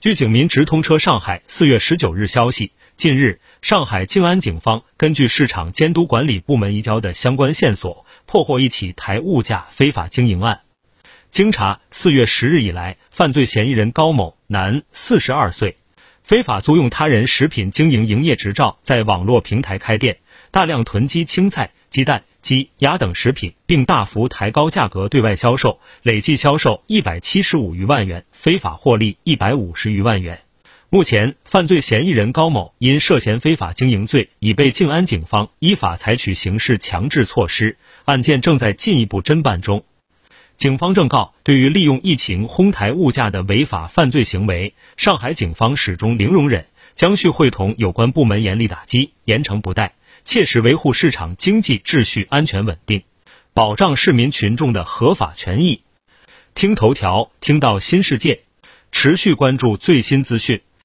据警民直通车上海四月十九日消息，近日上海静安警方根据市场监督管理部门移交的相关线索，破获一起抬物价非法经营案。经查，四月十日以来，犯罪嫌疑人高某，男，四十二岁，非法租用他人食品经营营业执照，在网络平台开店，大量囤积青菜、鸡蛋。鸡、鸭等食品，并大幅抬高价格对外销售，累计销售一百七十五余万元，非法获利一百五十余万元。目前，犯罪嫌疑人高某因涉嫌非法经营罪，已被静安警方依法采取刑事强制措施，案件正在进一步侦办中。警方正告：对于利用疫情哄抬物价的违法犯罪行为，上海警方始终零容忍，将续会同有关部门严厉打击，严惩不贷。切实维护市场经济秩序安全稳定，保障市民群众的合法权益。听头条，听到新世界，持续关注最新资讯。